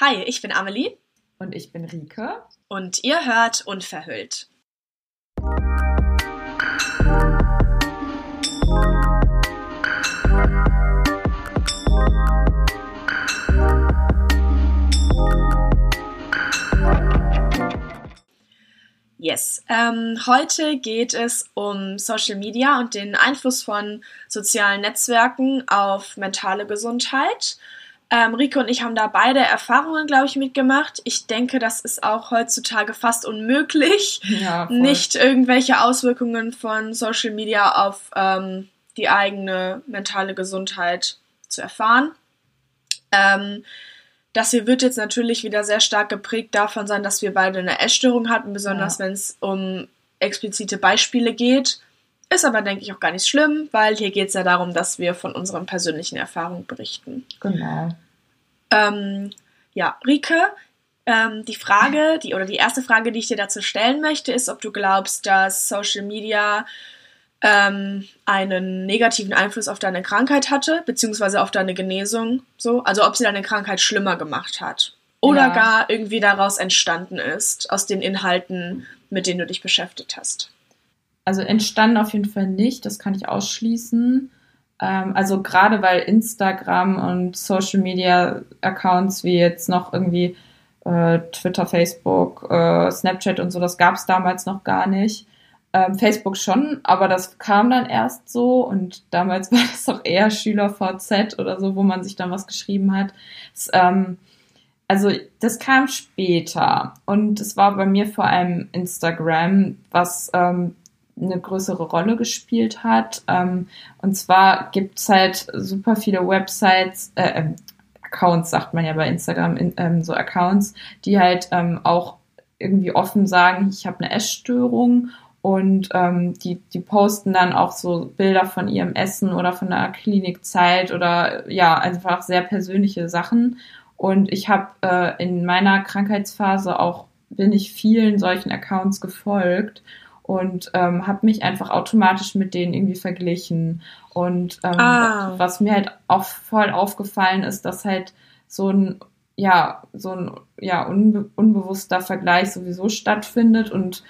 Hi, ich bin Amelie. Und ich bin Rike. Und ihr hört Unverhüllt. Yes. Ähm, heute geht es um Social Media und den Einfluss von sozialen Netzwerken auf mentale Gesundheit. Ähm, Rico und ich haben da beide Erfahrungen, glaube ich, mitgemacht. Ich denke, das ist auch heutzutage fast unmöglich, ja, nicht irgendwelche Auswirkungen von Social Media auf ähm, die eigene mentale Gesundheit zu erfahren. Ähm, das hier wird jetzt natürlich wieder sehr stark geprägt davon sein, dass wir beide eine Essstörung hatten, besonders ja. wenn es um explizite Beispiele geht. Ist aber, denke ich, auch gar nicht schlimm, weil hier geht es ja darum, dass wir von unseren persönlichen Erfahrungen berichten. Genau. Ähm, ja, Rike, ähm, die Frage, die oder die erste Frage, die ich dir dazu stellen möchte, ist, ob du glaubst, dass Social Media ähm, einen negativen Einfluss auf deine Krankheit hatte, beziehungsweise auf deine Genesung, so, also ob sie deine Krankheit schlimmer gemacht hat oder ja. gar irgendwie daraus entstanden ist, aus den Inhalten, mit denen du dich beschäftigt hast. Also entstanden auf jeden Fall nicht, das kann ich ausschließen. Ähm, also gerade weil Instagram und Social Media Accounts wie jetzt noch irgendwie äh, Twitter, Facebook, äh, Snapchat und so, das gab es damals noch gar nicht. Ähm, Facebook schon, aber das kam dann erst so und damals war das doch eher SchülerVZ oder so, wo man sich dann was geschrieben hat. Das, ähm, also das kam später und es war bei mir vor allem Instagram, was ähm, eine größere Rolle gespielt hat. Ähm, und zwar gibt's halt super viele Websites, äh, ähm, Accounts sagt man ja bei Instagram, in, ähm, so Accounts, die halt ähm, auch irgendwie offen sagen, ich habe eine Essstörung und ähm, die, die posten dann auch so Bilder von ihrem Essen oder von der Klinikzeit oder ja, einfach sehr persönliche Sachen. Und ich habe äh, in meiner Krankheitsphase auch, bin ich vielen solchen Accounts gefolgt und ähm, habe mich einfach automatisch mit denen irgendwie verglichen. Und ähm, ah. was mir halt auch voll aufgefallen ist, dass halt so ein ja, so ein ja, unbe unbewusster Vergleich sowieso stattfindet und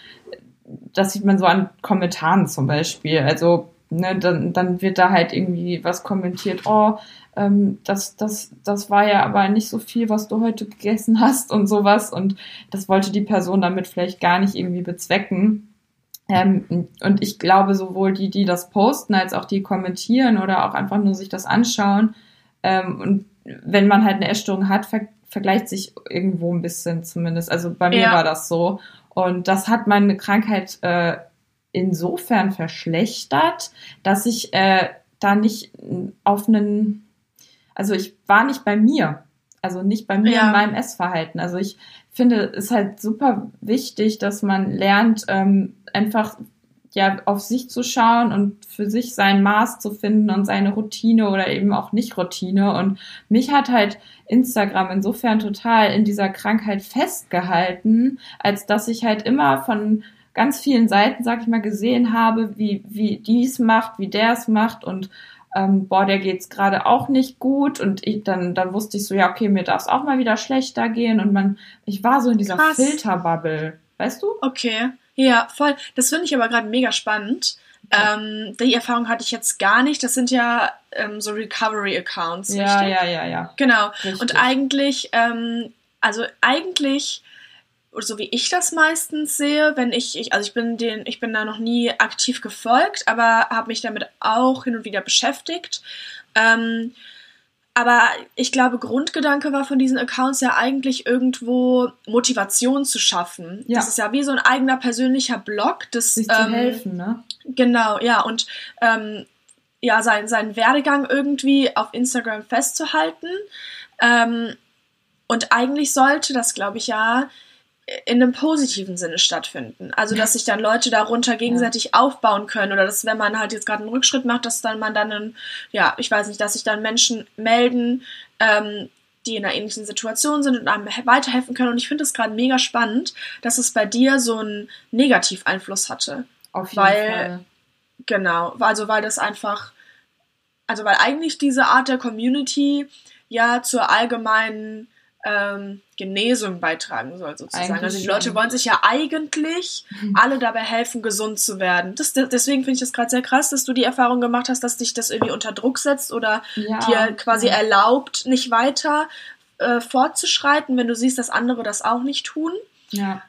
das sieht man so an Kommentaren zum Beispiel. Also, ne, dann, dann wird da halt irgendwie was kommentiert, oh, ähm, das, das, das war ja aber nicht so viel, was du heute gegessen hast und sowas. Und das wollte die Person damit vielleicht gar nicht irgendwie bezwecken. Ähm, und ich glaube, sowohl die, die das posten, als auch die kommentieren oder auch einfach nur sich das anschauen. Ähm, und wenn man halt eine Essstörung hat, ver vergleicht sich irgendwo ein bisschen zumindest. Also bei mir ja. war das so. Und das hat meine Krankheit äh, insofern verschlechtert, dass ich äh, da nicht auf einen, also ich war nicht bei mir. Also nicht bei mir ja. in meinem Essverhalten. Also ich finde, es ist halt super wichtig, dass man lernt, ähm, einfach ja auf sich zu schauen und für sich sein Maß zu finden und seine Routine oder eben auch nicht Routine. Und mich hat halt Instagram insofern total in dieser Krankheit festgehalten, als dass ich halt immer von ganz vielen Seiten, sag ich mal, gesehen habe, wie, wie dies macht, wie der es macht und ähm, boah, der geht's gerade auch nicht gut und ich, dann, dann wusste ich so, ja, okay, mir darf es auch mal wieder schlechter gehen und man, ich war so in dieser Krass. Filterbubble, weißt du? Okay. Ja, voll. Das finde ich aber gerade mega spannend. Ja. Ähm, die Erfahrung hatte ich jetzt gar nicht. Das sind ja ähm, so Recovery-Accounts. Ja, richtig? ja, ja, ja. Genau. Richtig. Und eigentlich, ähm, also eigentlich, so wie ich das meistens sehe, wenn ich, ich, also ich bin den, ich bin da noch nie aktiv gefolgt, aber habe mich damit auch hin und wieder beschäftigt. Ähm, aber ich glaube, Grundgedanke war von diesen Accounts ja eigentlich irgendwo Motivation zu schaffen. Ja. Das ist ja wie so ein eigener persönlicher Blog. Das, Sich ähm, zu helfen, ne? Genau, ja. Und ähm, ja, sein, seinen Werdegang irgendwie auf Instagram festzuhalten. Ähm, und eigentlich sollte das, glaube ich, ja in einem positiven Sinne stattfinden. Also, dass sich dann Leute darunter gegenseitig ja. aufbauen können oder dass, wenn man halt jetzt gerade einen Rückschritt macht, dass dann man dann, einen, ja, ich weiß nicht, dass sich dann Menschen melden, ähm, die in einer ähnlichen Situation sind und einem weiterhelfen können. Und ich finde es gerade mega spannend, dass es bei dir so einen Negativeinfluss hatte. Auf jeden weil, Fall. Genau, also weil das einfach, also weil eigentlich diese Art der Community ja zur allgemeinen ähm, Genesung beitragen soll, sozusagen. Eigentlich also die Leute wollen sich ja eigentlich alle dabei helfen, gesund zu werden. Das, deswegen finde ich das gerade sehr krass, dass du die Erfahrung gemacht hast, dass dich das irgendwie unter Druck setzt oder ja, dir quasi erlaubt, nicht weiter äh, fortzuschreiten, wenn du siehst, dass andere das auch nicht tun. Ja.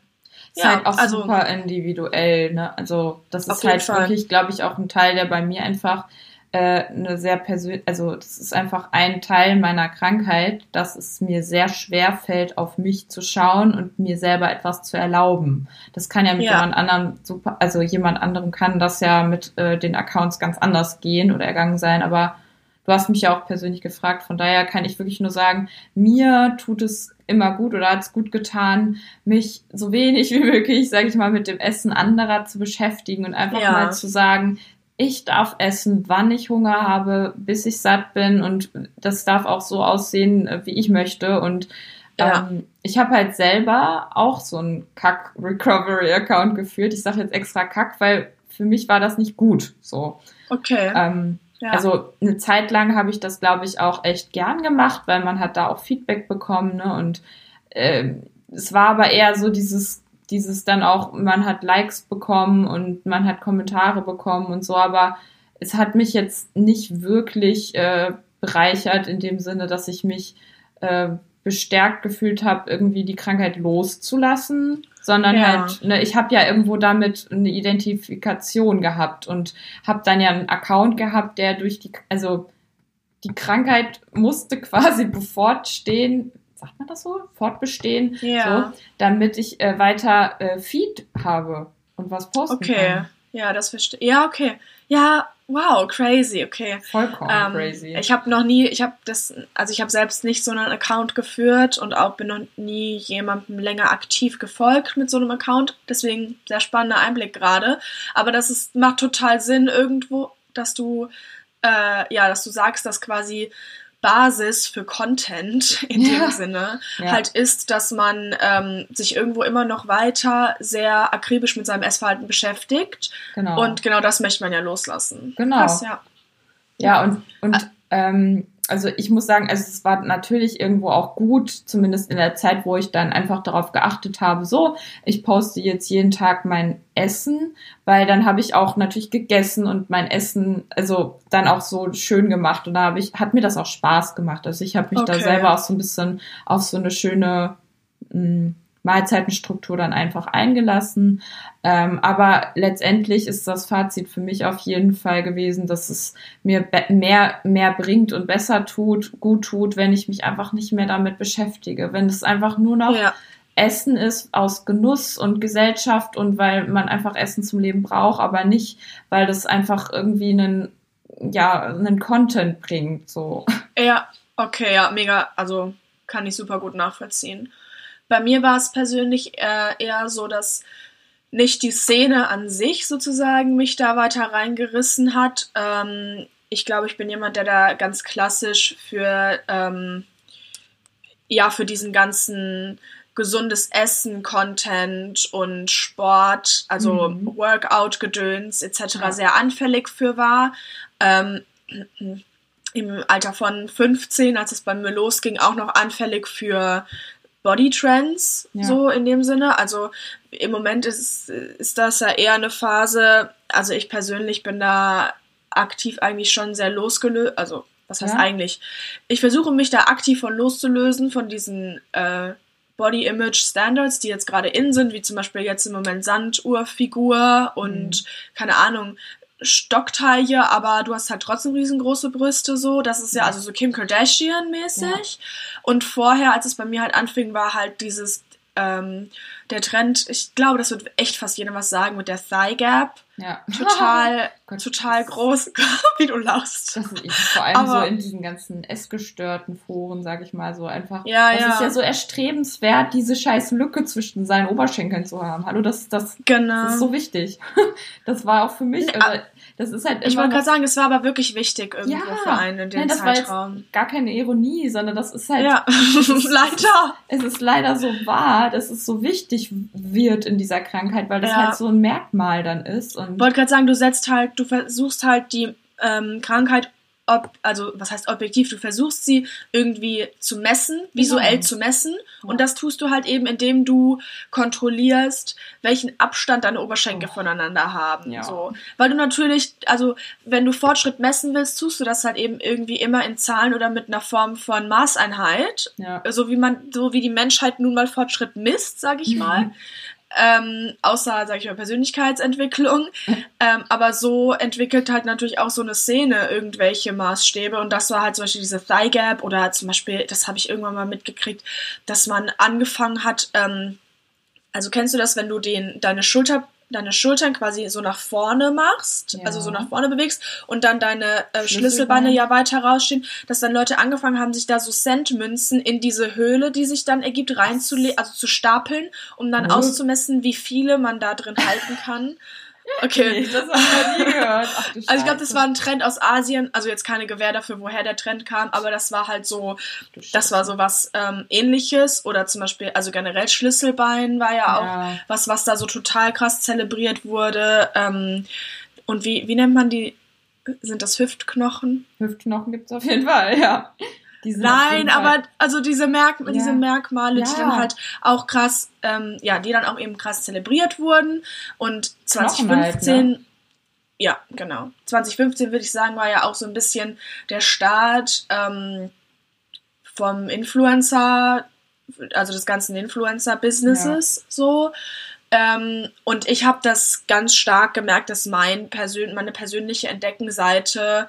Ist ja, halt auch also, super individuell, ne? Also das ist halt Fall. wirklich, glaube ich, auch ein Teil, der bei mir einfach äh, eine sehr persönlich, also das ist einfach ein Teil meiner Krankheit, dass es mir sehr schwer fällt, auf mich zu schauen und mir selber etwas zu erlauben. Das kann ja mit ja. jemand anderem super, also jemand anderem kann das ja mit äh, den Accounts ganz anders gehen oder ergangen sein, aber du hast mich ja auch persönlich gefragt, von daher kann ich wirklich nur sagen, mir tut es immer gut oder hat es gut getan, mich so wenig wie möglich, sage ich mal, mit dem Essen anderer zu beschäftigen und einfach ja. mal zu sagen, ich darf essen, wann ich Hunger habe, bis ich satt bin und das darf auch so aussehen, äh, wie ich möchte. Und ja. ähm, ich habe halt selber auch so einen Kack-Recovery-Account geführt. Ich sage jetzt extra Kack, weil für mich war das nicht gut. So. Okay. Ähm, ja. Also eine Zeit lang habe ich das, glaube ich, auch echt gern gemacht, weil man hat da auch Feedback bekommen. Ne? Und äh, es war aber eher so dieses dieses dann auch, man hat Likes bekommen und man hat Kommentare bekommen und so, aber es hat mich jetzt nicht wirklich äh, bereichert in dem Sinne, dass ich mich äh, bestärkt gefühlt habe, irgendwie die Krankheit loszulassen, sondern ja. halt, ne, ich habe ja irgendwo damit eine Identifikation gehabt und habe dann ja einen Account gehabt, der durch die, also die Krankheit musste quasi bevorstehen, sagt man das so? Fortbestehen, ja. so, damit ich äh, weiter äh, Feed habe und was posten okay. kann. Okay, ja, das verstehe. Ja, okay. Ja, wow, crazy, okay. Vollkommen ähm, crazy. Ich habe noch nie, ich habe das, also ich habe selbst nicht so einen Account geführt und auch bin noch nie jemandem länger aktiv gefolgt mit so einem Account. Deswegen sehr spannender Einblick gerade. Aber das ist, macht total Sinn irgendwo, dass du, äh, ja, dass du sagst, dass quasi Basis für Content in ja. dem Sinne ja. halt ist, dass man ähm, sich irgendwo immer noch weiter sehr akribisch mit seinem Essverhalten beschäftigt. Genau. Und genau das möchte man ja loslassen. Genau. Krass, ja. Ja, und, und ähm, also ich muss sagen, also es war natürlich irgendwo auch gut, zumindest in der Zeit, wo ich dann einfach darauf geachtet habe, so, ich poste jetzt jeden Tag mein Essen, weil dann habe ich auch natürlich gegessen und mein Essen, also dann auch so schön gemacht und da habe ich, hat mir das auch Spaß gemacht. Also ich habe mich okay. da selber auch so ein bisschen auf so eine schöne mh, hm, Mahlzeitenstruktur dann einfach eingelassen. Ähm, aber letztendlich ist das Fazit für mich auf jeden Fall gewesen, dass es mir mehr, mehr bringt und besser tut, gut tut, wenn ich mich einfach nicht mehr damit beschäftige. Wenn es einfach nur noch ja. Essen ist aus Genuss und Gesellschaft und weil man einfach Essen zum Leben braucht, aber nicht, weil das einfach irgendwie einen, ja, einen Content bringt, so. Ja, okay, ja, mega, also kann ich super gut nachvollziehen. Bei mir war es persönlich äh, eher so, dass nicht die Szene an sich sozusagen mich da weiter reingerissen hat. Ähm, ich glaube, ich bin jemand, der da ganz klassisch für, ähm, ja, für diesen ganzen gesundes Essen, Content und Sport, also mhm. Workout-Gedöns etc. Ja. sehr anfällig für war. Ähm, Im Alter von 15, als es bei mir losging, auch noch anfällig für Bodytrends, ja. so in dem Sinne. Also im Moment ist, ist das ja eher eine Phase, also ich persönlich bin da aktiv eigentlich schon sehr losgelöst, also was heißt ja. eigentlich? Ich versuche mich da aktiv von loszulösen, von diesen äh, Body Image Standards, die jetzt gerade in sind, wie zum Beispiel jetzt im Moment Sanduhrfigur und mhm. keine Ahnung, Stocktaille, aber du hast halt trotzdem riesengroße Brüste so. Das ist ja also so Kim Kardashian mäßig. Ja. Und vorher, als es bei mir halt anfing, war halt dieses ähm, der Trend, ich glaube, das wird echt fast jeder was sagen mit der Thigh Gap. Ja. Total, Gott, total groß, wie du lachst. Das ist vor allem Aber, so in diesen ganzen essgestörten Foren, sag ich mal so einfach. Ja, das ja. ist ja so erstrebenswert, diese scheiß Lücke zwischen seinen Oberschenkeln zu haben. Hallo, das, das, genau. das ist so wichtig. Das war auch für mich, also, das ist halt Ich wollte gerade sagen, es war aber wirklich wichtig irgendwo ja, für einen in dem nein, das Zeitraum. War jetzt gar keine Ironie, sondern das ist halt. Ja, leider. Es ist leider so wahr, dass es so wichtig wird in dieser Krankheit, weil das ja. halt so ein Merkmal dann ist. Ich wollte gerade sagen, du setzt halt, du versuchst halt die ähm, Krankheit ob, also was heißt objektiv, du versuchst sie irgendwie zu messen, visuell Genau. zu messen. Und das tust du halt eben, indem du kontrollierst, welchen Abstand deine Oberschenkel Oh. voneinander haben. Ja. So. Weil du natürlich, also wenn du Fortschritt messen willst, tust du das halt eben irgendwie immer in Zahlen oder mit einer Form von Maßeinheit. Ja. So wie man, so wie die Menschheit nun mal Fortschritt misst, sag ich mal. Ähm, außer, sag ich mal, Persönlichkeitsentwicklung. ähm, aber so entwickelt halt natürlich auch so eine Szene irgendwelche Maßstäbe. Und das war halt zum Beispiel diese Thigh Gap oder zum Beispiel, das habe ich irgendwann mal mitgekriegt, dass man angefangen hat, ähm, also kennst du das, wenn du den, deine Schulter, deine Schultern quasi so nach vorne machst, Ja. also so nach vorne bewegst und dann deine äh, Schlüsselbein. Schlüsselbeine ja weiter rausstehen, dass dann Leute angefangen haben, sich da so Centmünzen in diese Höhle, die sich dann ergibt, reinzulegen, also zu stapeln, um dann Oh. auszumessen, wie viele man da drin halten kann. Okay. Nee, das habe ich noch nie gehört. Ach, Also ich glaube, das war ein Trend aus Asien, also jetzt keine Gewähr dafür, woher der Trend kam, aber das war halt so, das war so was ähm, ähnliches oder zum Beispiel, also generell Schlüsselbein war ja auch Ja. was, was da so total krass zelebriert wurde. Ähm, und wie, wie nennt man die? Sind das Hüftknochen? Hüftknochen gibt es auf jeden Fall, ja. Die Nein, aber also diese, Merk Ja. diese Merkmale, die Ja. dann halt auch krass, ähm, ja, die dann auch eben krass zelebriert wurden. Und Knochen halt, 2015, ne? ja, genau. 2015 würde ich sagen, war ja auch so ein bisschen der Start ähm, vom Influencer, also des ganzen Influencer-Businesses so. Ähm, und ich habe das ganz stark gemerkt, dass mein Persön meine persönliche Entdeckenseite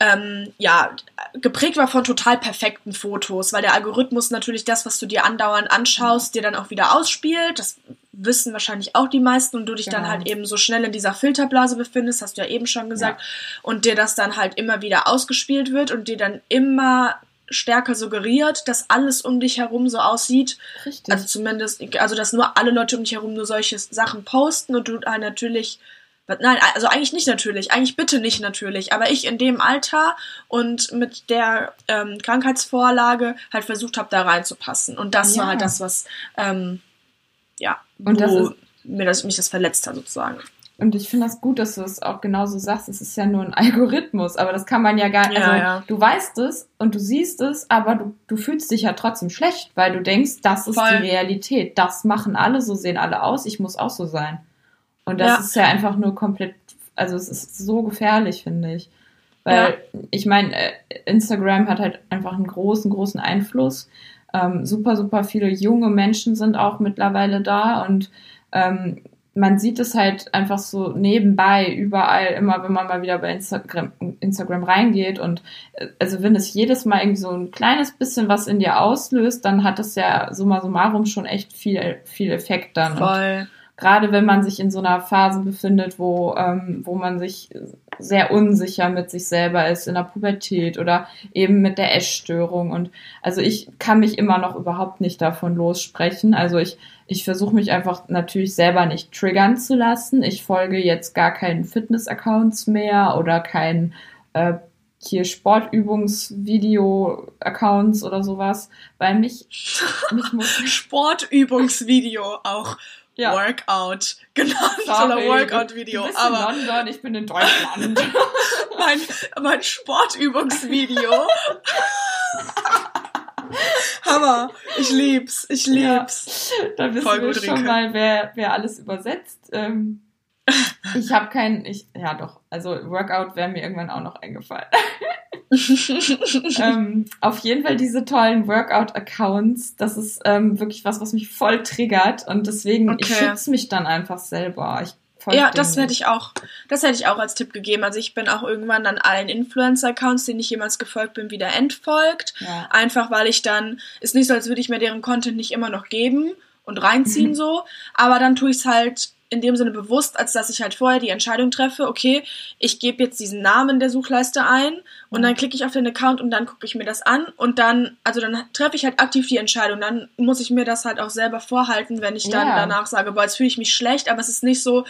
ähm, ja, geprägt war von total perfekten Fotos, weil der Algorithmus natürlich das, was du dir andauernd anschaust, dir dann auch wieder ausspielt. Das wissen wahrscheinlich auch die meisten und du dich dann Genau. halt eben so schnell in dieser Filterblase befindest, hast du ja eben schon gesagt, und dir das dann halt immer wieder ausgespielt wird und dir dann immer stärker suggeriert, dass alles um dich herum so aussieht, Richtig. also zumindest, also dass nur alle Leute um dich herum nur solche Sachen posten und du halt natürlich, nein, also eigentlich nicht natürlich, eigentlich bitte nicht natürlich, aber ich in dem Alter und mit der ähm, Krankheitsvorlage halt versucht habe, da reinzupassen. Und das Ja. war halt das, was, ähm, ja, Und das ist- mir das, mich das verletzt hat sozusagen. Und ich finde das gut, dass du es auch genauso sagst. Es ist ja nur ein Algorithmus, aber das kann man ja gar nicht. Ja, Also ja. du weißt es und du siehst es, aber du, du fühlst dich ja trotzdem schlecht, weil du denkst, das ist Voll. die Realität. Das machen alle, so sehen alle aus. Ich muss auch so sein. Und das Ja. ist ja einfach nur komplett, also es ist so gefährlich, finde ich. Weil ich meine, äh, Instagram hat halt einfach einen großen, großen Einfluss. Ähm, super, super viele junge Menschen sind auch mittlerweile da und ähm, man sieht es halt einfach so nebenbei, überall, immer wenn man mal wieder bei Instagram, Instagram reingeht und äh, also wenn es jedes Mal irgendwie so ein kleines bisschen was in dir auslöst, dann hat es ja summa summarum schon echt viel, viel Effekt dann. Und Voll. Gerade wenn man sich in so einer Phase befindet, wo, ähm, wo man sich sehr unsicher mit sich selber ist, in der Pubertät oder eben mit der Essstörung. Und also ich kann mich immer noch überhaupt nicht davon lossprechen. Also ich, ich versuche mich einfach natürlich selber nicht triggern zu lassen. Ich folge jetzt gar keinen Fitness-Accounts mehr oder keinen äh, hier Sportübungsvideo-Accounts oder sowas, weil mich, mich muss Sportübungsvideo auch. Ja. Workout genannt Sorry, oder Workout-Video. Du Aber in London, ich bin in Deutschland. mein, mein Sportübungsvideo. Hammer. Ich lieb's. Ich lieb's. da wissen Voll wir schon Rinke. mal, wer, wer alles übersetzt. Ähm, ich habe keinen, ich, ja doch, also Workout wäre mir irgendwann auch noch eingefallen. ähm, auf jeden Fall diese tollen Workout-Accounts, das ist ähm, wirklich was, was mich voll triggert und deswegen, ich Okay. schütze mich dann einfach selber. Ich Ja, das hätte ich auch, das hätte ich auch als Tipp gegeben. Also ich bin auch irgendwann an allen Influencer-Accounts, denen ich jemals gefolgt bin, wieder entfolgt. Ja. Einfach weil ich dann, ist nicht so, als würde ich mir deren Content nicht immer noch geben und reinziehen so, aber dann tue ich es halt in dem Sinne bewusst, als dass ich halt vorher die Entscheidung treffe, okay, ich gebe jetzt diesen Namen der Suchleiste ein und Mhm. dann klicke ich auf den Account und dann gucke ich mir das an und dann, also dann treffe ich halt aktiv die Entscheidung. Dann muss ich mir das halt auch selber vorhalten, wenn ich dann Ja. danach sage, boah, jetzt fühle ich mich schlecht, aber es ist nicht so,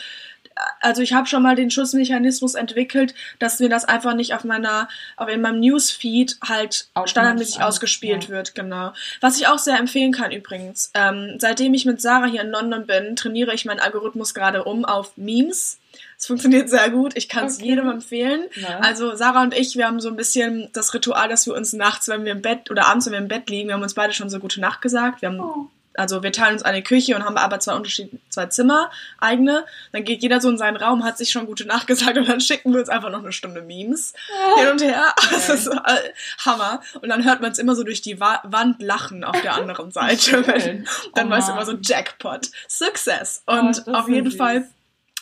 also ich habe schon mal den Schutzmechanismus entwickelt, dass mir das einfach nicht auf meiner, auf in meinem Newsfeed halt standardmäßig an- ausgespielt ja. wird, genau. Was ich auch sehr empfehlen kann übrigens. Ähm, seitdem ich mit Sarah hier in London bin, trainiere ich meinen Algorithmus gerade um auf Memes. Es funktioniert sehr gut. Ich kann es Okay. jedem empfehlen. Was? Also Sarah und ich, wir haben so ein bisschen das Ritual, dass wir uns nachts, wenn wir im Bett oder abends, wenn wir im Bett liegen, wir haben uns beide schon so gute Nacht gesagt. Wir haben Oh. Also wir teilen uns eine Küche und haben aber zwei Unterschiedliche, zwei Zimmer, eigene. Dann geht jeder so in seinen Raum, hat sich schon gute Nacht gesagt und dann schicken wir uns einfach noch eine Stunde Memes hin und her. Das ist so, äh, Hammer. Und dann hört man es immer so durch die Wa Wand lachen auf der anderen Seite. Schön. dann Oh du Mann. immer so Jackpot, Success. Oh, Und das auf jeden süß. Fall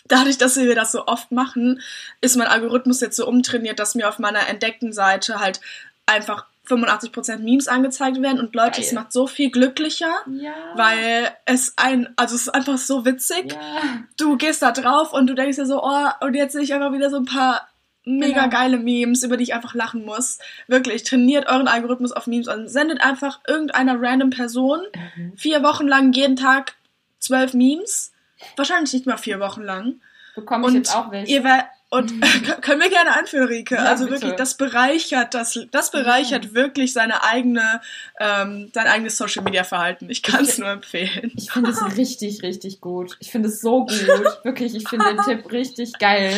dadurch, dass wir das so oft machen, ist mein Algorithmus jetzt so umtrainiert, dass mir auf meiner entdeckten Seite halt einfach 85% Memes angezeigt werden und Leute, es macht so viel glücklicher, Ja. weil es ein, also es ist einfach so witzig. Ja. Du gehst da drauf und du denkst dir so, oh, und jetzt sehe ich einfach wieder so ein paar mega Genau. geile Memes, über die ich einfach lachen muss. Wirklich, trainiert euren Algorithmus auf Memes und sendet einfach irgendeiner random Person Mhm. vier Wochen lang jeden Tag zwölf Memes. Wahrscheinlich nicht mal vier Wochen lang. Bekomme ich Und jetzt auch welche? ihr und können wir gerne einführen, Rike. Ja, also bitte. wirklich, das bereichert, das, das bereichert wirklich seine eigene, ähm, sein eigenes Social Media Verhalten. Ich kann es nur empfehlen. Ich finde es richtig, richtig gut. Ich finde es so gut. Wirklich, ich finde den Tipp richtig geil.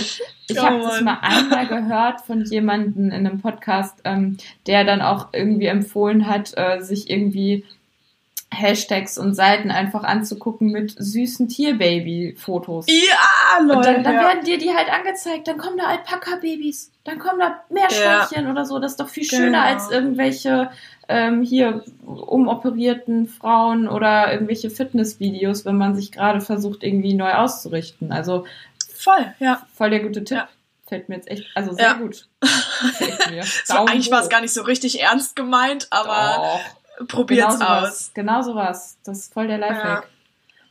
Ich habe das mal einmal gehört von jemandem in einem Podcast, ähm, der dann auch irgendwie empfohlen hat, äh, sich irgendwie Hashtags und Seiten einfach anzugucken mit süßen Tierbaby-Fotos. Ja, Und Leute. dann, dann ja. werden dir die halt angezeigt. Dann kommen da Alpaka-Babys. Dann kommen da Meerschweinchen oder so. Das ist doch viel schöner Genau. als irgendwelche ähm, hier umoperierten Frauen oder irgendwelche Fitnessvideos, wenn man sich gerade versucht, irgendwie neu auszurichten. Also Voll, ja. voll der gute Tipp. Ja. Fällt mir jetzt echt, also sehr Ja. gut. So, eigentlich war es gar nicht so richtig ernst gemeint, aber. Probiert's genau sowas. aus. Genau sowas. Das ist voll der Lifehack.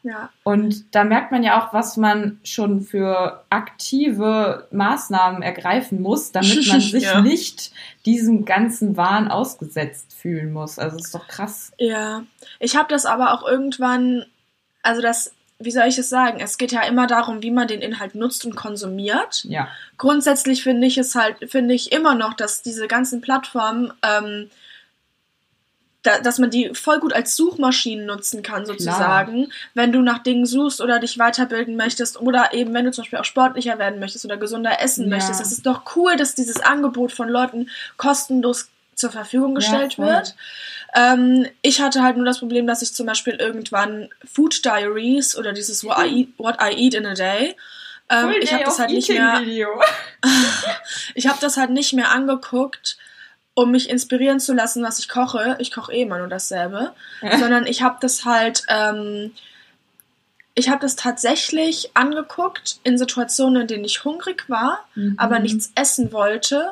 Ja. Und da merkt man ja auch, was man schon für aktive Maßnahmen ergreifen muss, damit man sich Ja. nicht diesem ganzen Wahn ausgesetzt fühlen muss. Also ist doch krass. Ja. Ich habe das aber auch irgendwann, also das, wie soll ich es sagen? Es geht ja immer darum, wie man den Inhalt nutzt und konsumiert. Ja. grundsätzlich finde ich es halt, finde ich immer noch, dass diese ganzen Plattformen, ähm, da, dass man die voll gut als Suchmaschinen nutzen kann, sozusagen. Wenn du nach Dingen suchst oder dich weiterbilden möchtest oder eben, wenn du zum Beispiel auch sportlicher werden möchtest oder gesunder essen Ja. möchtest. Es ist doch cool, dass dieses Angebot von Leuten kostenlos zur Verfügung gestellt voll. wird. Ähm, ich hatte halt nur das Problem, dass ich zum Beispiel irgendwann Food Diaries oder dieses What I Eat, What I Eat in a Day, ähm, ich habe das halt nicht mehr ich habe das halt nicht mehr angeguckt, um mich inspirieren zu lassen, was ich koche. Ich koche eh immer nur dasselbe. Sondern ich habe das halt, ähm, ich habe das tatsächlich angeguckt in Situationen, in denen ich hungrig war, Mhm. aber nichts essen wollte.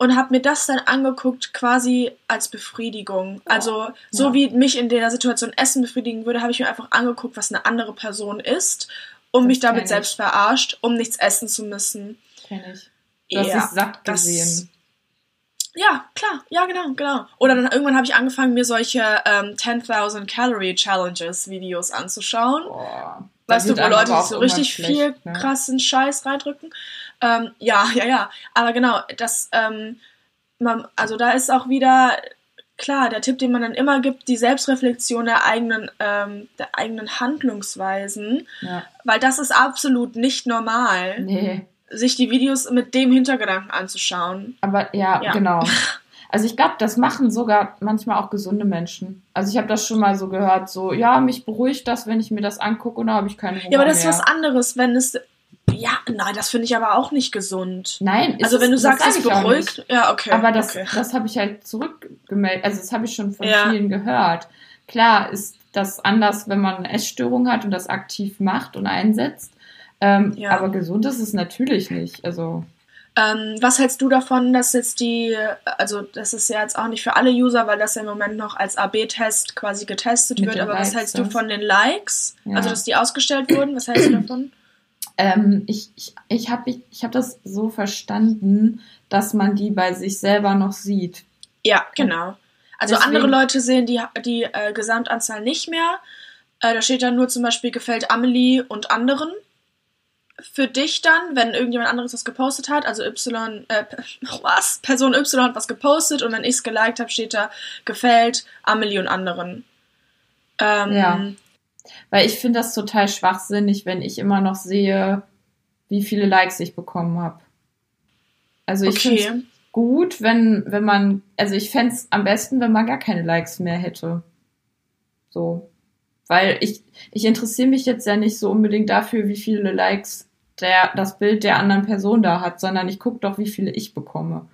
Und habe mir das dann angeguckt, quasi als Befriedigung. Also, so ja. wie mich in der Situation Essen befriedigen würde, habe ich mir einfach angeguckt, was eine andere Person isst und Das mich damit selbst verarscht, um nichts essen zu müssen. Kenn ich. Du hast Ja, dich satt gesehen. Ja, klar, ja, genau, genau. Oder dann irgendwann habe ich angefangen, mir solche ähm, 10.000 Calorie Challenges Videos anzuschauen. Boah. Weißt du, wo Leute sich so richtig irgendwann viel schlecht, ne? krassen Scheiß reindrücken. Ähm, ja, ja, ja. Aber genau, das, ähm, man, also da ist auch wieder klar, der Tipp, den man dann immer gibt, die Selbstreflexion der eigenen, ähm, der eigenen Handlungsweisen, Ja. weil das ist absolut nicht normal, Nee. Sich die Videos mit dem Hintergedanken anzuschauen. Aber ja, Ja. genau. Also ich glaube, das machen sogar manchmal auch gesunde Menschen. Also ich habe das schon mal so gehört, so, ja, mich beruhigt das, wenn ich mir das angucke und da habe ich keine Hunger Ja, aber das ist mehr. was anderes, wenn es. Ja, nein, das finde ich aber auch nicht gesund. Nein, ist also wenn du sagst, sag es ich auch beruhigt, ja, okay. Aber das, okay. das habe ich halt zurückgemeldet. Also das habe ich schon von Ja. vielen gehört. Klar ist das anders, wenn man eine Essstörung hat und das aktiv macht und einsetzt. Ähm, Ja. Aber gesund ist es natürlich nicht. Also Ähm, was hältst du davon, dass jetzt die, also das ist ja jetzt auch nicht für alle User, weil das ja im Moment noch als AB-Test quasi getestet Mit wird, aber was Likes, hältst du von den Likes? Ja. Also, dass die ausgestellt wurden, was hältst du davon? ähm, ich, ich, ich habe ich, ich hab das so verstanden, dass man die bei sich selber noch sieht. Ja, genau. Also Deswegen- andere Leute sehen die, die äh, Gesamtanzahl nicht mehr. Äh, da steht dann nur zum Beispiel gefällt Amelie und anderen. Für dich dann, wenn irgendjemand anderes was gepostet hat, also Y, äh, was? Person Y hat was gepostet und wenn ich es geliked habe, steht da gefällt Amelie und anderen. Ähm, Ja. Weil ich finde das total schwachsinnig, wenn ich immer noch sehe, wie viele Likes ich bekommen habe. Also ich okay. finde gut, wenn, wenn man, also ich fände es am besten, wenn man gar keine Likes mehr hätte. So. Weil ich, ich interessiere mich jetzt ja nicht so unbedingt dafür, wie viele Likes der, das Bild der anderen Person da hat, sondern ich gucke doch, wie viele ich bekomme.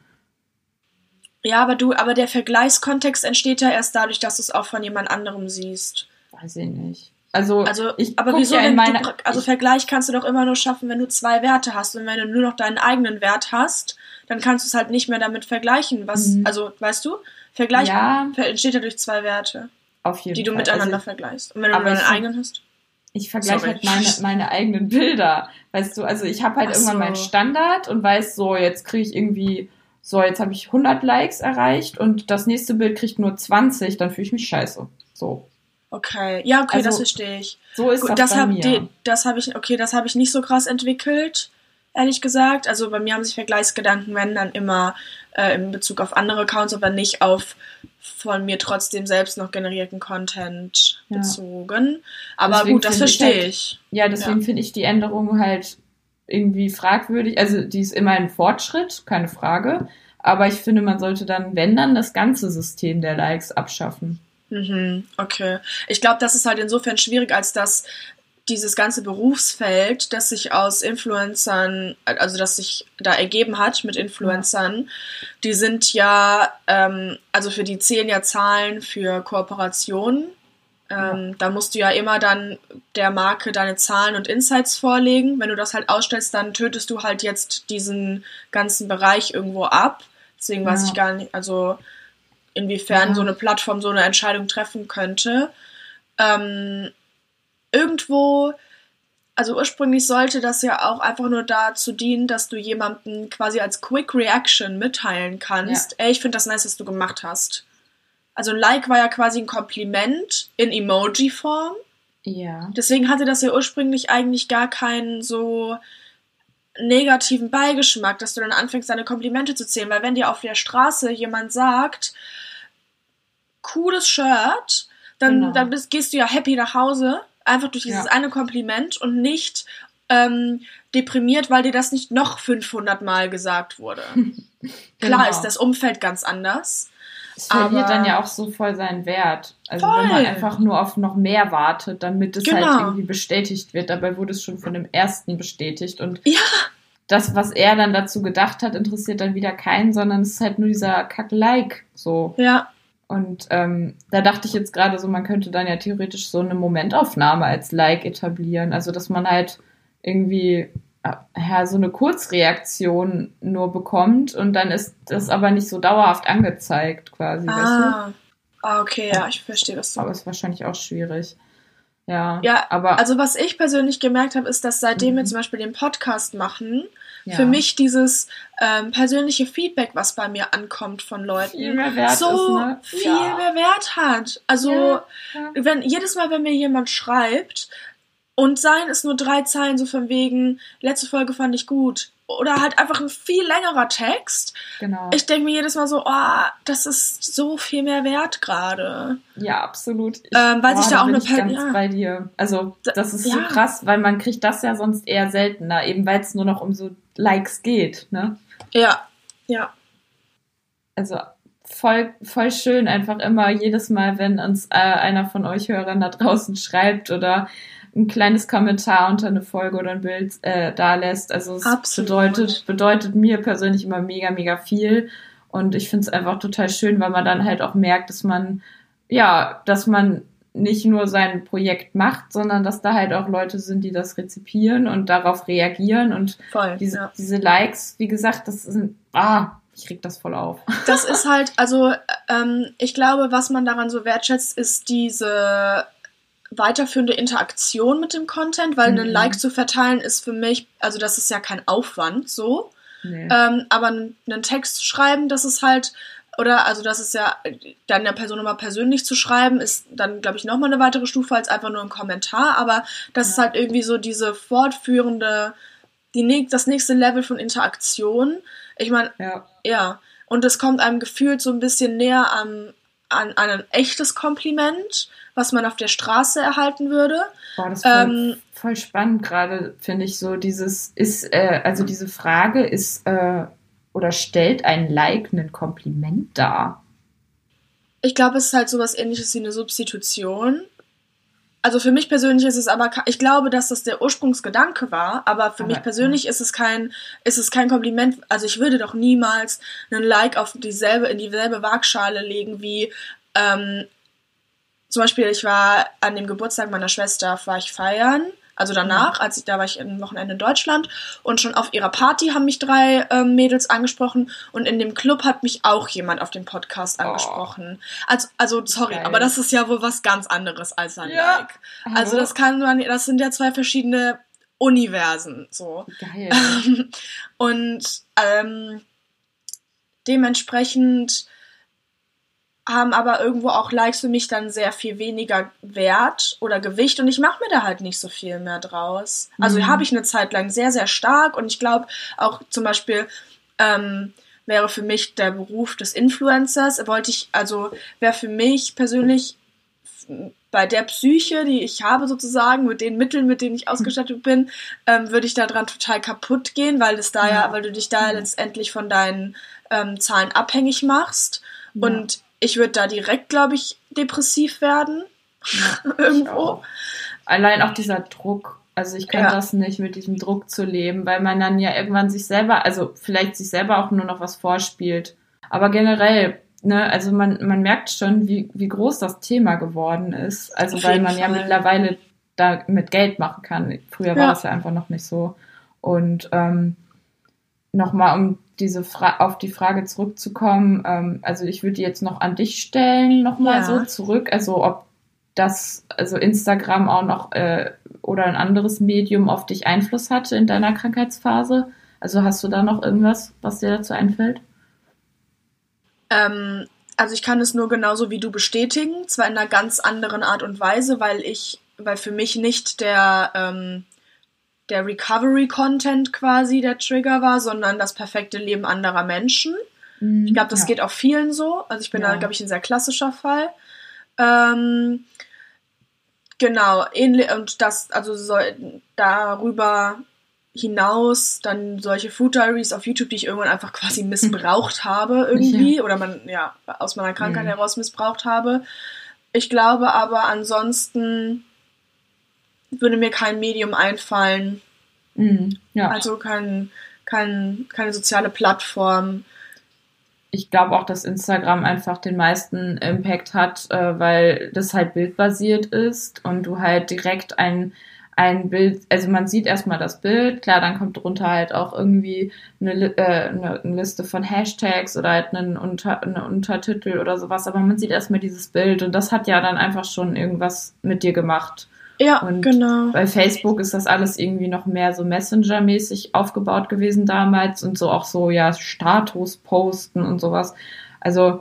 Ja, aber du, aber der Vergleichskontext entsteht ja erst dadurch, dass du es auch von jemand anderem siehst. Weiß ich nicht. Also, also ich aber wieso ja denn meine, du, also ich, Vergleich kannst du doch immer nur schaffen, wenn du zwei Werte hast und wenn du nur noch deinen eigenen Wert hast, dann kannst du es halt nicht mehr damit vergleichen, was mhm. also weißt du, Vergleich ja. entsteht ja durch zwei Werte, auf jeden die du Fall. miteinander also, vergleichst. Und wenn du nur deinen eigenen hast, ich vergleiche halt meine, meine eigenen Bilder, weißt du, also ich habe halt Ach irgendwann so. meinen Standard und weiß so, jetzt kriege ich irgendwie so, jetzt habe ich 100 Likes erreicht und das nächste Bild kriegt nur 20, dann fühle ich mich scheiße. So. Okay, ja, okay, also, das verstehe ich. So ist Gut, das, das bei hab, mir. Das habe ich, okay, das habe ich nicht so krass entwickelt, ehrlich gesagt. Also bei mir haben sich Vergleichsgedanken, wenn dann immer äh, in Bezug auf andere Accounts, aber nicht auf von mir trotzdem selbst noch generierten Content ja. bezogen. Aber deswegen gut, das verstehe halt, ich. Ja, deswegen ja. finde ich die Änderung halt irgendwie fragwürdig. Also die ist immer ein Fortschritt, keine Frage. Aber ich finde, man sollte dann, wenn dann, das ganze System der Likes abschaffen. Mhm, okay. Ich glaube, das ist halt insofern schwierig, als dass dieses ganze Berufsfeld, das sich aus Influencern, also das sich da ergeben hat mit Influencern, die sind ja, ähm, also für die zählen ja Zahlen für Kooperationen. Ähm, ja. Da musst du ja immer dann der Marke deine Zahlen und Insights vorlegen. Wenn du das halt ausstellst, dann tötest du halt jetzt diesen ganzen Bereich irgendwo ab. Deswegen ja. weiß ich gar nicht, also inwiefern ja. so eine Plattform so eine Entscheidung treffen könnte. Ähm, irgendwo, also ursprünglich sollte das ja auch einfach nur dazu dienen, dass du jemanden quasi als Quick Reaction mitteilen kannst. Ja. Ey, ich finde das nice, was du gemacht hast. Also ein Like war ja quasi ein Kompliment in Emoji-Form. Ja. Deswegen hatte das ja ursprünglich eigentlich gar keinen so negativen Beigeschmack, dass du dann anfängst, deine Komplimente zu zählen. Weil wenn dir auf der Straße jemand sagt, cooles Shirt, dann, genau. dann bist, gehst du ja happy nach Hause, einfach durch dieses ja. eine Kompliment und nicht ähm, deprimiert, weil dir das nicht noch 500 Mal gesagt wurde. Klar genau. ist das Umfeld ganz anders. Es verliert dann ja auch so voll seinen Wert. Also voll. wenn man einfach nur auf noch mehr wartet, damit es halt genau. halt irgendwie bestätigt wird. Dabei wurde es schon von dem ersten bestätigt. Und ja. das, was er dann dazu gedacht hat, interessiert dann wieder keinen, sondern es ist halt nur dieser Kack-Like. So. Ja. Und ähm, da dachte ich jetzt gerade so, man könnte dann ja theoretisch so eine Momentaufnahme als Like etablieren. Also dass man halt irgendwie ja, so eine Kurzreaktion nur bekommt und dann ist das aber nicht so dauerhaft angezeigt quasi. Ah, weißt du? ah okay, ja, ich verstehe das. So. Aber ist wahrscheinlich auch schwierig. Ja, ja, aber. Also, was ich persönlich gemerkt habe, ist, dass seitdem mhm. wir zum Beispiel den Podcast machen, ja. für mich dieses ähm, persönliche Feedback, was bei mir ankommt von Leuten, viel mehr wert so ist, ne? viel ja. mehr Wert hat. Also, wenn jedes Mal, wenn mir jemand schreibt, und sein ist nur drei Zeilen, so von wegen, letzte Folge fand ich gut. Oder halt einfach ein viel längerer Text. Genau. Ich denke mir jedes Mal so, oh, das ist so viel mehr wert gerade. Ja, absolut. Ich, ähm, weil boah, sich da, auch eine ich ganz ja. bei dir. Also, das ist ja. so krass, weil man kriegt das ja sonst eher seltener, eben weil es nur noch um so Likes geht, ne? Ja, ja. Also, voll, voll schön, einfach immer jedes Mal, wenn uns äh, einer von euch Hörern da draußen schreibt oder ein kleines Kommentar unter eine Folge oder ein Bild äh, da lässt. Also es Absolut. bedeutet, bedeutet mir persönlich immer mega, mega viel. Und ich finde es einfach total schön, weil man dann halt auch merkt, dass man, ja, dass man nicht nur sein Projekt macht, sondern dass da halt auch Leute sind, die das rezipieren und darauf reagieren. Und voll, diese, ja. diese Likes, wie gesagt, das sind, ah, ich reg das voll auf. Das ist halt, also ähm, ich glaube, was man daran so wertschätzt, ist diese weiterführende Interaktion mit dem Content, weil mhm. einen Like zu verteilen ist für mich, also das ist ja kein Aufwand so. Nee. Ähm, aber einen Text schreiben, das ist halt, oder also das ist ja dann der Person immer persönlich zu schreiben, ist dann, glaube ich, nochmal eine weitere Stufe als einfach nur ein Kommentar, aber das ja. ist halt irgendwie so diese fortführende, die, das nächste Level von Interaktion. Ich meine, ja. ja. Und es kommt einem gefühlt so ein bisschen näher am an, an ein echtes Kompliment, was man auf der Straße erhalten würde. Boah, das ist voll, ähm, voll spannend gerade, finde ich so. Dieses ist, äh, also diese Frage ist, äh, oder stellt ein Like ein Kompliment dar? Ich glaube, es ist halt sowas ähnliches wie eine Substitution. Also für mich persönlich ist es aber, ich glaube, dass das der Ursprungsgedanke war, aber für aber, mich persönlich ja. ist es kein, ist es kein Kompliment. Also ich würde doch niemals einen Like auf dieselbe, in dieselbe Waagschale legen wie, ähm, zum Beispiel, ich war an dem Geburtstag meiner Schwester, war ich feiern also danach, als ich, da war ich ein Wochenende in Deutschland und schon auf ihrer Party haben mich drei ähm, Mädels angesprochen und in dem Club hat mich auch jemand auf dem Podcast oh. angesprochen. Oh. Also, also sorry, Geil. aber das ist ja wohl was ganz anderes als ein ja. Like. Also das kann man, das sind ja zwei verschiedene Universen, so. Geil. und ähm, dementsprechend haben aber irgendwo auch Likes für mich dann sehr viel weniger Wert oder Gewicht und ich mache mir da halt nicht so viel mehr draus. Also mhm. habe ich eine Zeit lang sehr, sehr stark und ich glaube auch zum Beispiel ähm, wäre für mich der Beruf des Influencers, wollte ich, also wäre für mich persönlich bei der Psyche, die ich habe sozusagen, mit den Mitteln, mit denen ich ausgestattet bin, ähm, würde ich daran total kaputt gehen, weil es da ja, weil du dich da ja. letztendlich von deinen ähm, Zahlen abhängig machst. Ja. Und ich würde da direkt, glaube ich, depressiv werden. Ja, Irgendwo. Auch. Allein auch dieser Druck. Also ich kann ja. das nicht, mit diesem Druck zu leben, weil man dann ja irgendwann sich selber, also vielleicht sich selber auch nur noch was vorspielt. Aber generell, ne, also man, man merkt schon, wie, wie groß das Thema geworden ist. Also Auf weil man Fall. ja mittlerweile da mit Geld machen kann. Früher war das ja einfach noch nicht so. Und ähm, nochmal, um diese Fra auf die Frage zurückzukommen, ähm, also ich würde die jetzt noch an dich stellen, nochmal ja. so zurück. Also ob das, also Instagram auch noch äh, oder ein anderes Medium auf dich Einfluss hatte in deiner Krankheitsphase. Also hast du da noch irgendwas, was dir dazu einfällt? Ähm, also ich kann es nur genauso wie du bestätigen, zwar in einer ganz anderen Art und Weise, weil ich, weil für mich nicht der ähm, der Recovery-Content quasi der Trigger war, sondern das perfekte Leben anderer Menschen. Mhm, ich glaube, das ja. geht auch vielen so. Also ich bin ja. da, glaube ich, ein sehr klassischer Fall. Ähm, genau, ähnlich, und das, also so, darüber hinaus dann solche Food Diaries auf YouTube, die ich irgendwann einfach quasi missbraucht habe irgendwie, ja. oder man, ja, aus meiner Krankheit mhm. heraus missbraucht habe. Ich glaube aber ansonsten würde mir kein Medium einfallen. Mhm, ja. Also kein, kein, keine soziale Plattform. Ich glaube auch, dass Instagram einfach den meisten Impact hat, äh, weil das halt bildbasiert ist und du halt direkt ein, ein Bild, also man sieht erstmal das Bild, klar, dann kommt drunter halt auch irgendwie eine, äh, eine, eine Liste von Hashtags oder halt einen, Unter, einen Untertitel oder sowas, aber man sieht erstmal dieses Bild und das hat ja dann einfach schon irgendwas mit dir gemacht. Ja, und genau. Bei Facebook ist das alles irgendwie noch mehr so Messenger-mäßig aufgebaut gewesen damals und so auch so, ja, Status posten und sowas. Also,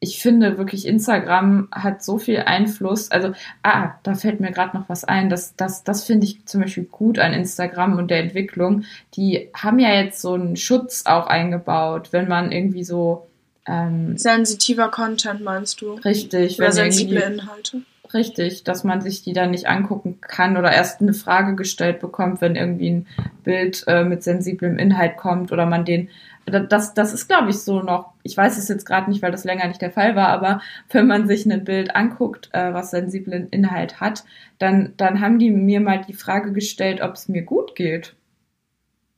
ich finde wirklich, Instagram hat so viel Einfluss. Also, ah, da fällt mir gerade noch was ein. Das, das, das finde ich zum Beispiel gut an Instagram und der Entwicklung. Die haben ja jetzt so einen Schutz auch eingebaut, wenn man irgendwie so. Ähm, Sensitiver Content meinst du? Richtig. Oder sensible Inhalte. Richtig, dass man sich die dann nicht angucken kann oder erst eine Frage gestellt bekommt, wenn irgendwie ein Bild äh, mit sensiblem Inhalt kommt oder man den. Das, das ist, glaube ich, so noch. Ich weiß es jetzt gerade nicht, weil das länger nicht der Fall war, aber wenn man sich ein Bild anguckt, äh, was sensiblen Inhalt hat, dann, dann haben die mir mal die Frage gestellt, ob es mir gut geht.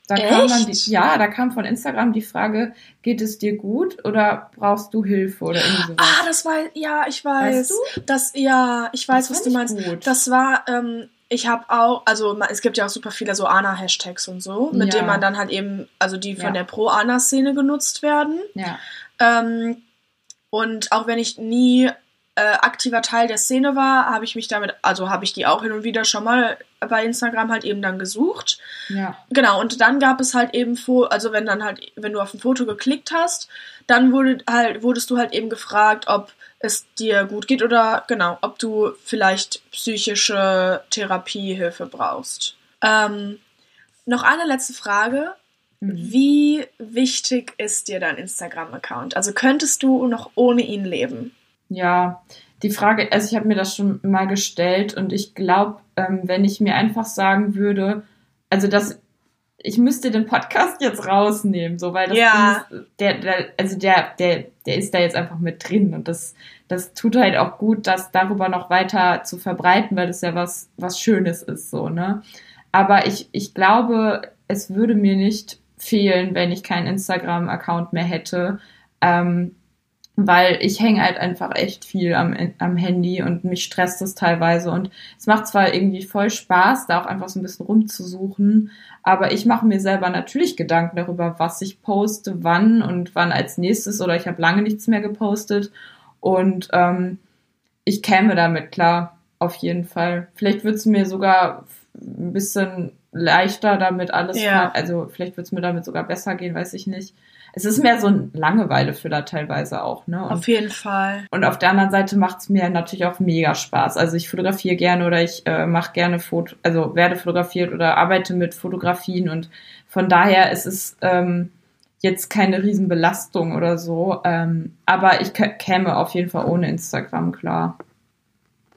Da Echt? kam dann die, ja, da kam von Instagram die Frage, geht es dir gut oder brauchst du Hilfe oder irgendwie? Ah, das war, ja, ich weiß. Weißt du? Das, ja, ich weiß, das was du meinst. Gut. Das war, ähm, ich habe auch, also es gibt ja auch super viele so ANA-Hashtags und so, mit ja. denen man dann halt eben, also die von ja. der Pro-ANA-Szene genutzt werden. Ja. Ähm, und auch wenn ich nie äh, aktiver Teil der Szene war, habe ich mich damit, also habe ich die auch hin und wieder schon mal bei Instagram halt eben dann gesucht. Ja. Genau, und dann gab es halt eben, also wenn dann halt, wenn du auf ein Foto geklickt hast, dann wurde halt, wurdest du halt eben gefragt, ob es dir gut geht oder genau, ob du vielleicht psychische Therapiehilfe brauchst. Ähm, noch eine letzte Frage. Mhm. Wie wichtig ist dir dein Instagram-Account? Also könntest du noch ohne ihn leben? Ja, die Frage, also ich habe mir das schon mal gestellt und ich glaube, ähm, wenn ich mir einfach sagen würde, also das, ich müsste den Podcast jetzt rausnehmen, so weil das Ja. Ist, der, der, also der, der, der ist da jetzt einfach mit drin und das, das tut halt auch gut, das darüber noch weiter zu verbreiten, weil das ja was, was Schönes ist, so, ne? Aber ich, ich glaube, es würde mir nicht fehlen, wenn ich keinen Instagram-Account mehr hätte. Ähm, weil ich hänge halt einfach echt viel am, am Handy und mich stresst es teilweise. Und es macht zwar irgendwie voll Spaß, da auch einfach so ein bisschen rumzusuchen, aber ich mache mir selber natürlich Gedanken darüber, was ich poste, wann und wann als nächstes oder ich habe lange nichts mehr gepostet und ähm, ich käme damit klar, auf jeden Fall. Vielleicht wird es mir sogar ein bisschen leichter damit alles, Ja. also vielleicht wird es mir damit sogar besser gehen, weiß ich nicht. Es ist mehr so ein Langeweile-Füller teilweise auch, ne? Und Auf jeden Fall. und auf der anderen Seite macht es mir natürlich auch mega Spaß. Also ich fotografiere gerne oder ich äh, mache gerne Foto, also werde fotografiert oder arbeite mit Fotografien und von daher ist es ähm, jetzt keine Riesenbelastung oder so. Ähm, aber ich kä- käme auf jeden Fall ohne Instagram klar.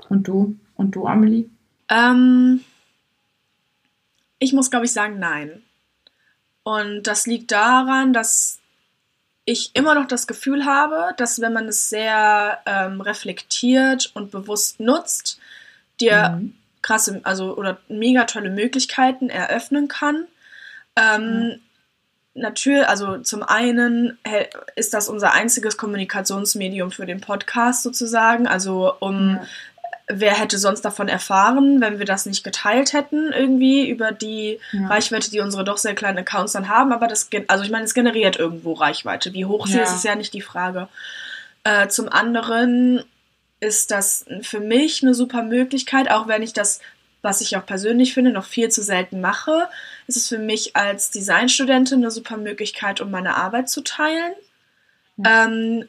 Und du? Und du, Amelie? Ähm, ich muss, glaube ich, sagen, nein. Und das liegt daran, dass ich immer noch das Gefühl habe, dass wenn man es sehr ähm, reflektiert und bewusst nutzt, dir Mhm. krasse, also oder mega tolle Möglichkeiten eröffnen kann. Ähm, Natürlich, also zum einen ist das unser einziges Kommunikationsmedium für den Podcast sozusagen. Also um Ja. Wer hätte sonst davon erfahren, wenn wir das nicht geteilt hätten irgendwie über die Ja. Reichweite, die unsere doch sehr kleinen Accounts dann haben. Aber das, also ich meine, es generiert irgendwo Reichweite. Wie hoch sie Ja. ist, ist ja nicht die Frage. Äh, zum anderen ist das für mich eine super Möglichkeit, auch wenn ich das, was ich auch persönlich finde, noch viel zu selten mache, ist es für mich als Designstudentin eine super Möglichkeit, um meine Arbeit zu teilen. Ähm,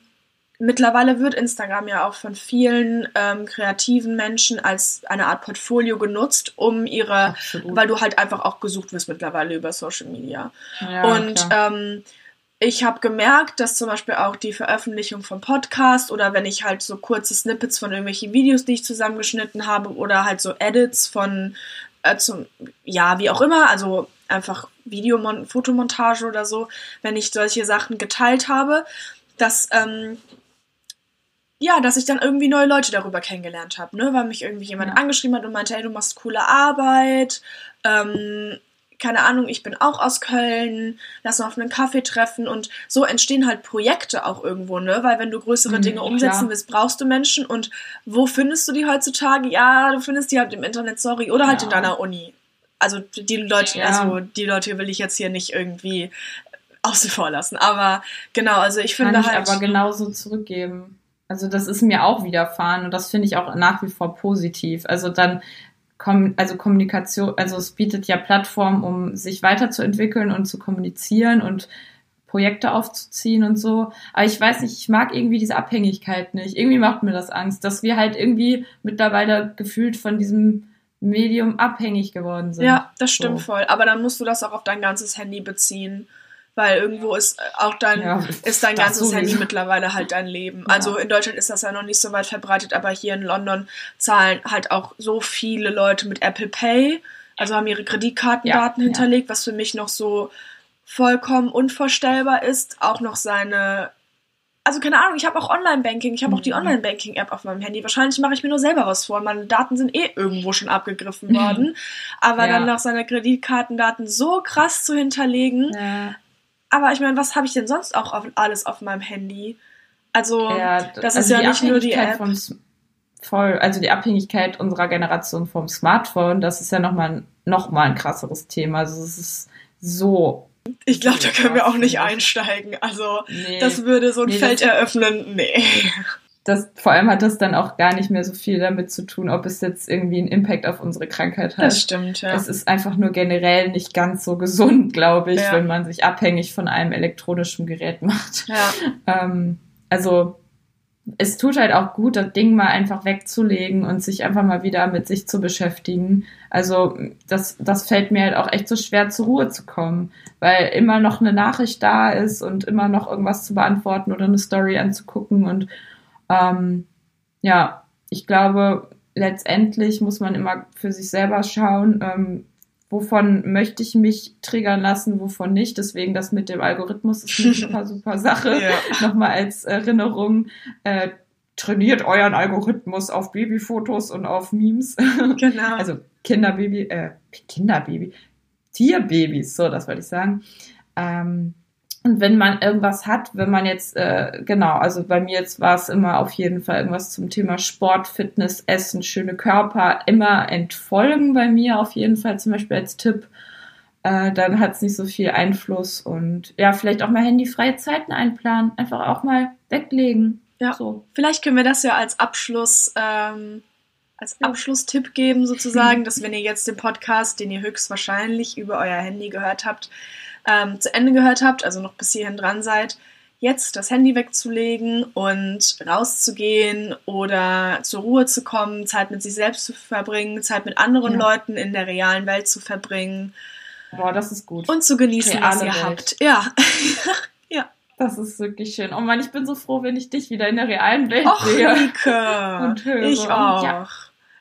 mittlerweile wird Instagram ja auch von vielen ähm, kreativen Menschen als eine Art Portfolio genutzt, um ihre, Absolut. weil du halt einfach auch gesucht wirst mittlerweile über Social Media. ja, Und ähm, ich habe gemerkt, dass zum Beispiel auch die Veröffentlichung von Podcast oder wenn ich halt so kurze Snippets von irgendwelchen Videos, die ich zusammengeschnitten habe oder halt so Edits von äh, zum, ja, wie auch immer, also einfach Videomon Fotomontage oder so, wenn ich solche Sachen geteilt habe, dass ähm, ja, dass ich dann irgendwie neue Leute darüber kennengelernt habe, ne, weil mich irgendwie jemand Ja. angeschrieben hat und meinte, hey, du machst coole Arbeit, ähm, keine Ahnung, ich bin auch aus Köln, lass uns auf einen Kaffee treffen und so entstehen halt Projekte auch irgendwo, ne? Weil wenn du größere Mhm, Dinge umsetzen klar. willst, brauchst du Menschen und wo findest du die heutzutage? Ja, du findest die halt im Internet, sorry, oder halt Ja. in deiner Uni. Also die Leute, Ja. also die Leute will ich jetzt hier nicht irgendwie außen vor lassen. Aber genau, also ich finde Kann ich halt. aber genauso zurückgeben. Also das ist mir auch widerfahren und das finde ich auch nach wie vor positiv. Also dann kom also Kommunikation, also es bietet ja Plattformen, um sich weiterzuentwickeln und zu kommunizieren und Projekte aufzuziehen und so. Aber ich weiß nicht, ich mag irgendwie diese Abhängigkeit nicht. Irgendwie macht mir das Angst, dass wir halt irgendwie mittlerweile gefühlt von diesem Medium abhängig geworden sind. Ja, das stimmt So. voll. Aber dann musst du das auch auf dein ganzes Handy beziehen. Weil irgendwo ist auch dein, Ja, ist dein ganzes Handy mittlerweile halt dein Leben. Ja. Also in Deutschland ist das ja noch nicht so weit verbreitet, aber hier in London zahlen halt auch so viele Leute mit Apple Pay, also haben ihre Kreditkartendaten Ja, hinterlegt, was für mich noch so vollkommen unvorstellbar ist. Auch noch seine, also keine Ahnung, ich habe auch Online-Banking, ich habe auch die Mhm. Online-Banking-App auf meinem Handy. Wahrscheinlich mache ich mir nur selber was vor. Meine Daten sind eh irgendwo schon abgegriffen worden. Aber Ja. dann noch seine Kreditkartendaten so krass zu hinterlegen. Ja, Aber ich meine, was habe ich denn sonst auch auf, alles auf meinem Handy? Also, ja, das also ist ja nicht nur die Abhängigkeit App. vom voll, also die Abhängigkeit unserer Generation vom Smartphone, das ist ja nochmal noch mal ein krasseres Thema. Also es ist so. Ich glaube, da können wir auch nicht einsteigen. Also, Nee, das würde so ein Nee, Feld eröffnen. Nee. Das, vor allem hat das dann auch gar nicht mehr so viel damit zu tun, ob es jetzt irgendwie einen Impact auf unsere Krankheit hat. Das stimmt, ja. Es ist einfach nur generell nicht ganz so gesund, glaube ich, Ja. wenn man sich abhängig von einem elektronischen Gerät macht. Ja, Ähm, also es tut halt auch gut, das Ding mal einfach wegzulegen und sich einfach mal wieder mit sich zu beschäftigen. Also das, das fällt mir halt auch echt so schwer zur Ruhe zu kommen, weil immer noch eine Nachricht da ist und immer noch irgendwas zu beantworten oder eine Story anzugucken und ähm, ja, ich glaube, letztendlich muss man immer für sich selber schauen, ähm, wovon möchte ich mich triggern lassen, wovon nicht. Deswegen das mit dem Algorithmus ist eine super, super Sache. Ja. Nochmal als Erinnerung. Äh, trainiert euren Algorithmus auf Babyfotos und auf Memes. Genau. Also Kinderbaby, äh, Kinderbaby, Tierbabys, so, das wollte ich sagen. Ähm, und wenn man irgendwas hat, wenn man jetzt, äh, genau, also bei mir jetzt war es immer auf jeden Fall irgendwas zum Thema Sport, Fitness, Essen, schöne Körper, immer entfolgen bei mir auf jeden Fall zum Beispiel als Tipp. Äh, dann hat es nicht so viel Einfluss und ja, vielleicht auch mal handyfreie Zeiten einplanen, einfach auch mal weglegen. Ja, so. vielleicht können wir das ja als Abschluss, ähm, als Abschlusstipp geben sozusagen, dass wenn ihr jetzt den Podcast, den ihr höchstwahrscheinlich über euer Handy gehört habt, ähm, zu Ende gehört habt, also noch bis hierhin dran seid, jetzt das Handy wegzulegen und rauszugehen oder zur Ruhe zu kommen, Zeit mit sich selbst zu verbringen, Zeit mit anderen ja. Leuten in der realen Welt zu verbringen. Boah, das ist gut. Und zu genießen, Reale was ihr Welt. habt. Ja. ja. Das ist wirklich schön. Oh Mann, ich bin so froh, wenn ich dich wieder in der realen Welt Och, sehe. Rike. Und höre. Ich auch. Ja.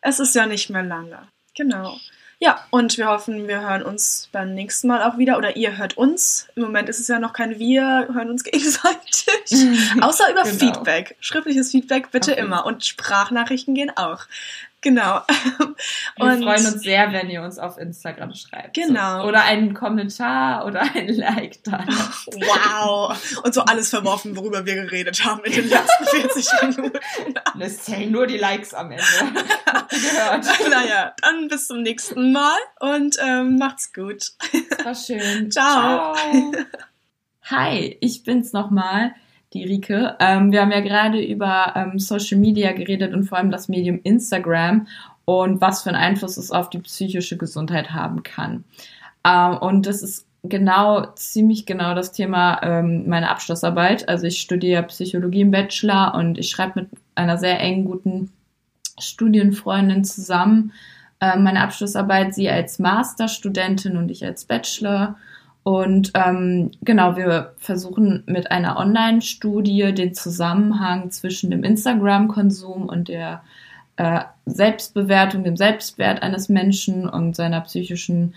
Es ist ja nicht mehr lange. Genau. Ja, und wir hoffen, wir hören uns beim nächsten Mal auch wieder. Oder ihr hört uns. Im Moment ist es ja noch kein Wir, hören uns gegenseitig. Außer über genau. Feedback. Schriftliches Feedback bitte okay. immer. Und Sprachnachrichten gehen auch. Genau. Wir und freuen uns sehr, wenn ihr uns auf Instagram schreibt. Genau. So. Oder einen Kommentar oder ein Like da. Wow. Und so alles verworfen, worüber wir geredet haben in den letzten 40 Minuten. Es zählen nur die Likes am Ende. gehört. Naja, dann bis zum nächsten Mal und ähm, macht's gut. War schön. Ciao. Ciao. Hi, ich bin's nochmal die Rike. Ähm, wir haben ja gerade über ähm, Social Media geredet und vor allem das Medium Instagram und was für einen Einfluss es auf die psychische Gesundheit haben kann. Ähm, und das ist genau, ziemlich genau das Thema ähm, meiner Abschlussarbeit. Also ich studiere Psychologie im Bachelor und ich schreibe mit einer sehr engen, guten Studienfreundin zusammen äh, meine Abschlussarbeit, sie als Masterstudentin und ich als Bachelor. Und ähm, genau, wir versuchen mit einer Online-Studie den Zusammenhang zwischen dem Instagram-Konsum und der äh, Selbstbewertung, dem Selbstwert eines Menschen und seiner psychischen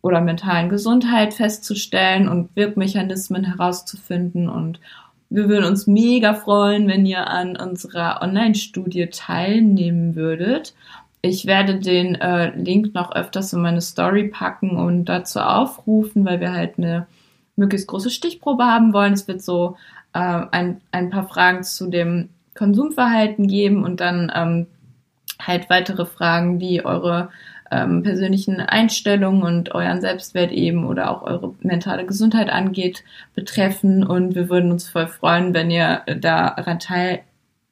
oder mentalen Gesundheit festzustellen und Wirkmechanismen herauszufinden. Und wir würden uns mega freuen, wenn ihr an unserer Online-Studie teilnehmen würdet. Ich werde den äh, Link noch öfters in meine Story packen und dazu aufrufen, weil wir halt eine möglichst große Stichprobe haben wollen. Es wird so äh, ein, ein paar Fragen zu dem Konsumverhalten geben und dann ähm, halt weitere Fragen, wie eure ähm, persönlichen Einstellungen und euren Selbstwert eben oder auch eure mentale Gesundheit angeht, betreffen. Und wir würden uns voll freuen, wenn ihr daran teil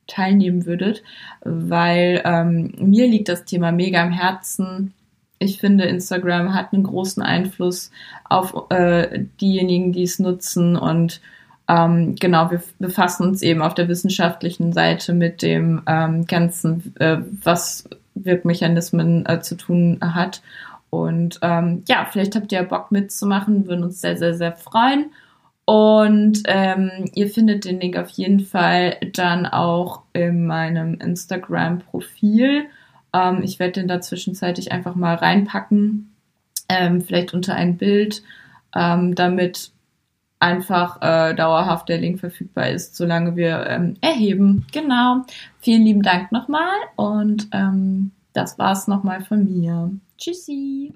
teilnehmen würdet, weil ähm, mir liegt das Thema mega am Herzen. Ich finde, Instagram hat einen großen Einfluss auf äh, diejenigen, die es nutzen und ähm, genau, wir befassen uns eben auf der wissenschaftlichen Seite mit dem ähm, ganzen, äh, was Wirkmechanismen äh, zu tun hat. Und ähm, ja, vielleicht habt ihr Bock mitzumachen, würden uns sehr, sehr, sehr freuen. Und ähm, ihr findet den Link auf jeden Fall dann auch in meinem Instagram-Profil. Ähm, ich werde den da zwischenzeitlich einfach mal reinpacken, ähm, vielleicht unter ein Bild, ähm, damit einfach äh, dauerhaft der Link verfügbar ist, solange wir ähm, erheben. Genau. Vielen lieben Dank nochmal und ähm, das war's nochmal von mir. Tschüssi.